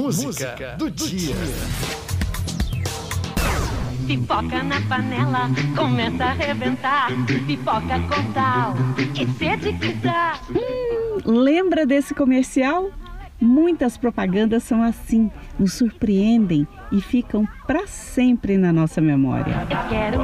música do dia. Pipoca na panela, começa a arrebentar. Pipoca com sal, que sede que dá. Lembra desse comercial? Muitas propagandas são assim, nos surpreendem e ficam para sempre na nossa memória. Eu quero.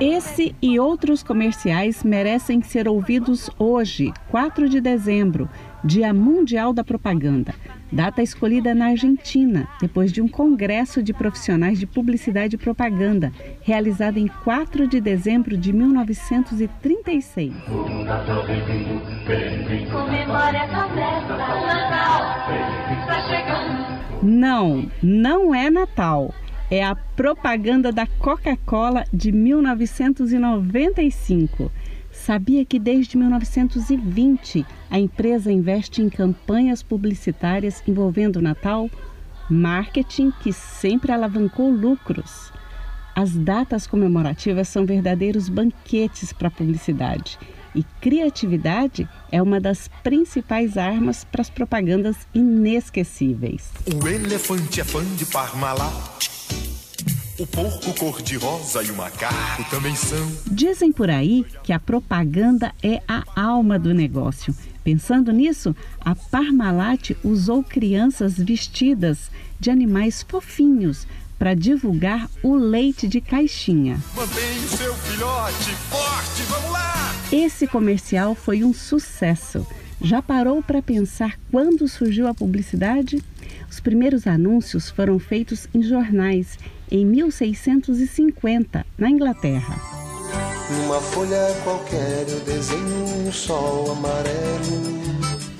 Esse e outros comerciais merecem ser ouvidos hoje, 4 de dezembro, Dia Mundial da Propaganda, data escolhida na Argentina, depois de um congresso de profissionais de publicidade e propaganda, realizado em 4 de dezembro de 1936. Comemora essa festa, Natal, tá. Não, não é Natal. É a propaganda da Coca-Cola de 1995. Sabia que desde 1920 a empresa investe em campanhas publicitárias envolvendo o Natal? Marketing que sempre alavancou lucros. As datas comemorativas são verdadeiros banquetes para a publicidade. E criatividade é uma das principais armas para as propagandas inesquecíveis. O elefante é fã de Parmalat. O porco cor-de-rosa e o macaco também são. Dizem por aí que a propaganda é a alma do negócio. Pensando nisso, a Parmalat usou crianças vestidas de animais fofinhos para divulgar o leite de caixinha. Mantenha o seu filhote forte, vamos lá! Esse comercial foi um sucesso. Já parou para pensar quando surgiu a publicidade? Os primeiros anúncios foram feitos em jornais em 1650, na Inglaterra. Numa folha qualquer eu desenho um sol amarelo.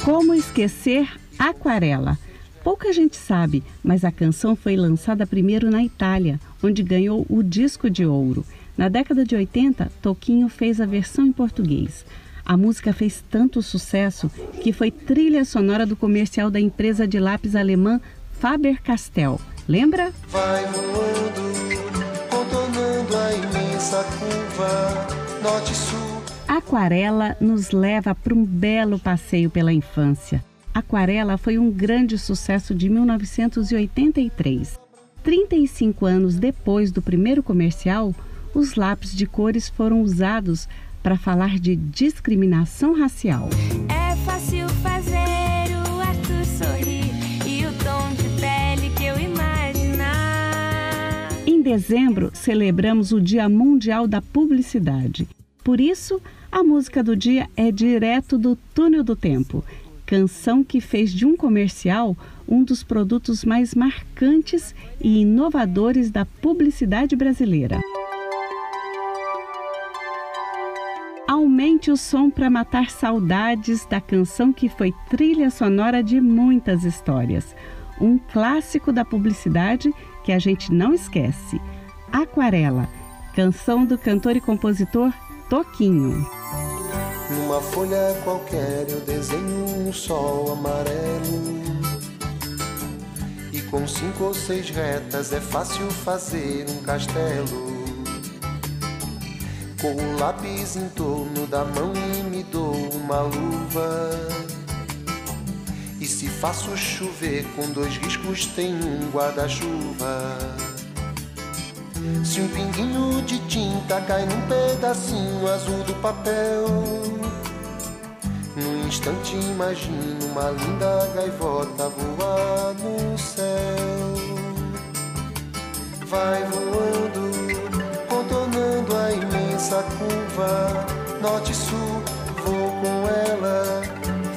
Como esquecer Aquarela? Pouca gente sabe, mas a canção foi lançada primeiro na Itália, onde ganhou o disco de ouro. Na década de 80, Toquinho fez a versão em português. A música fez tanto sucesso que foi trilha sonora do comercial da empresa de lápis alemã Faber-Castell. Lembra? Vai voando, contornando a imensa curva norte-sul. Aquarela nos leva para um belo passeio pela infância. Aquarela foi um grande sucesso de 1983. 35 anos depois do primeiro comercial, os lápis de cores foram usados para falar de discriminação racial. Em dezembro, celebramos o Dia Mundial da Publicidade. Por isso, a música do dia é direto do Túnel do Tempo, canção que fez de um comercial um dos produtos mais marcantes e inovadores da publicidade brasileira. Aumente o som para matar saudades da canção que foi trilha sonora de muitas histórias. Um clássico da publicidade que a gente não esquece. Aquarela, canção do cantor e compositor Toquinho. Numa folha qualquer eu desenho um sol amarelo. E com cinco ou seis retas é fácil fazer um castelo. Com o lápis em torno da mão e me dou uma luva. E se faço chover com dois riscos, tem um guarda-chuva. Se um pinguinho de tinta cai num pedacinho azul do papel, num instante imagino uma linda gaivota voar no céu. Vai voando, contornando a imensa curva, norte-sul, vou com ela,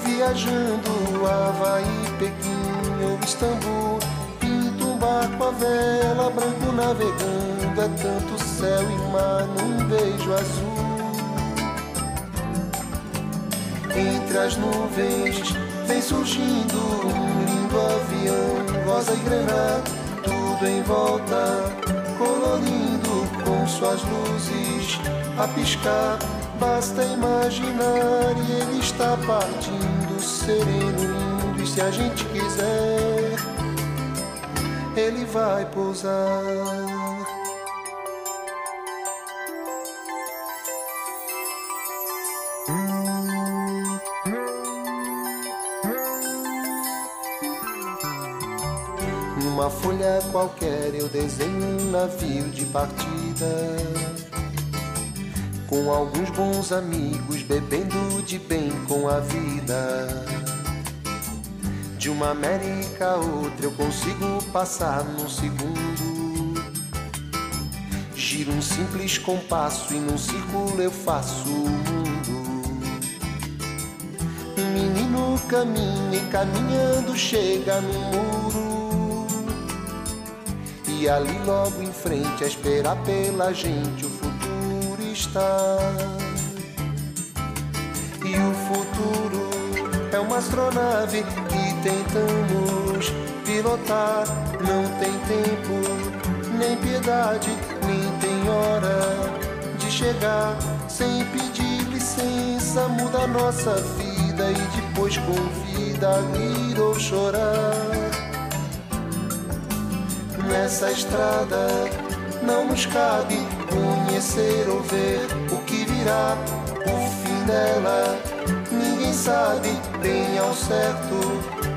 viajando Havaí, Pequim ou Istambul. Pinto um barco a vela, branco navegando, é tanto céu e mar num beijo azul. Entre as nuvens vem surgindo um lindo avião, rosa e grená, tudo em volta, colorindo com suas luzes a piscar. Basta imaginar e ele está partindo, sereno mundo e se a gente quiser, ele vai pousar. Uma folha qualquer eu desenho um navio de partida Com alguns bons amigos bebendo de bebida a vida. De uma América a outra eu consigo passar num segundo. Giro um simples compasso e num círculo eu faço o mundo. Um menino caminha e caminhando chega no muro. E ali logo em frente a esperar pela gente o futuro está. Astronave que tentamos pilotar. Não tem tempo, nem piedade, nem tem hora de chegar. Sem pedir licença, muda nossa vida e depois convida a rir ou chorar. Nessa estrada não nos cabe conhecer ou ver o que virá, o fim dela. Sabe bem ao certo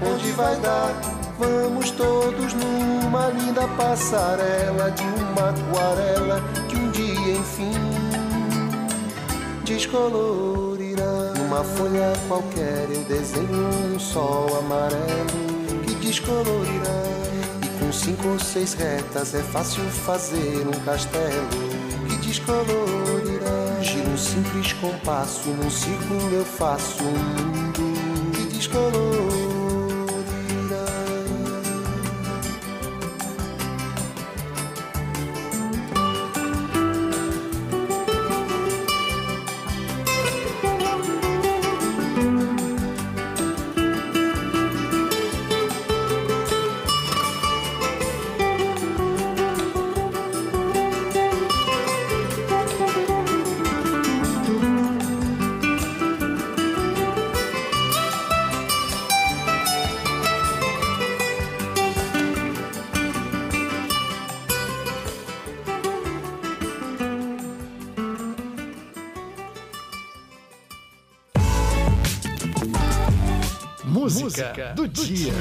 onde vai dar. Vamos todos numa linda passarela de uma aquarela que um dia enfim descolorirá. Numa folha qualquer eu desenho um sol amarelo que descolorirá. E com cinco ou seis retas é fácil fazer um castelo que descolorirá. Giro um simples compasso num círculo eu faço um mundo que descolorirá. Música do dia.